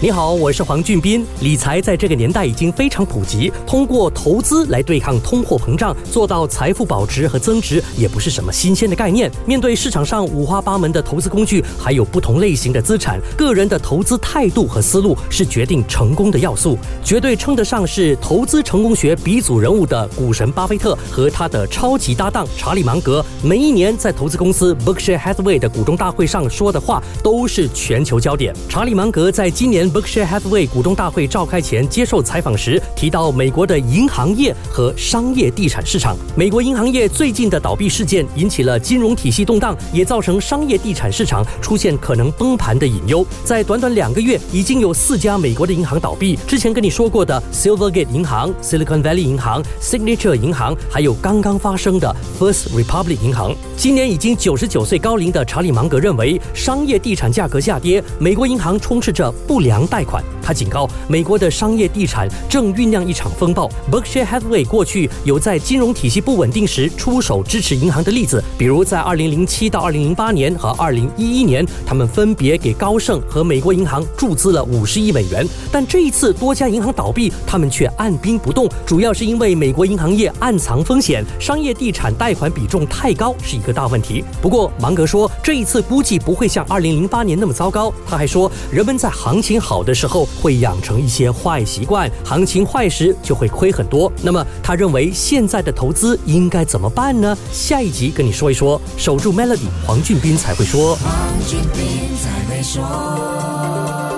你好，我是黄俊斌。理财在这个年代已经非常普及，通过投资来对抗通货膨胀，做到财富保值和增值，也不是什么新鲜的概念。面对市场上五花八门的投资工具，还有不同类型的资产，个人的投资态度和思路是决定成功的要素。绝对称得上是投资成功学鼻祖人物的股神巴菲特和他的超级搭档查理芒格，每一年在投资公司 Berkshire Hathaway 的股东大会上说的话都是全球焦点。查理芒格在今年。Berkshire Hathaway 股东大会召开前接受采访时提到，美国的银行业和商业地产市场。美国银行业最近的倒闭事件引起了金融体系动荡，也造成商业地产市场出现可能崩盘的隐忧。在短短两个月，已经有四家美国的银行倒闭。之前跟你说过的 Silvergate 银行、Silicon Valley 银行、Signature 银行，还有刚刚发生的 First Republic 银行。今年已经九十九岁高龄的查理芒格认为，商业地产价格下跌，美国银行充斥着不良。贷款，他警告美国的商业地产正酝酿一场风暴。Berkshire Hathaway 过去有在金融体系不稳定时出手支持银行的例子，比如在2007到2008年和2011年，他们分别给高盛和美国银行注资了50亿美元。但这一次多家银行倒闭，他们却按兵不动，主要是因为美国银行业暗藏风险，商业地产贷款比重太高是一个大问题。不过芒格说，这一次估计不会像2008年那么糟糕。他还说，人们在行情。好好的时候会养成一些坏习惯，行情坏时就会亏很多。那么他认为现在的投资应该怎么办呢？下一集跟你说一说。守住 Melody，黄俊斌才会说。黄俊斌才会说。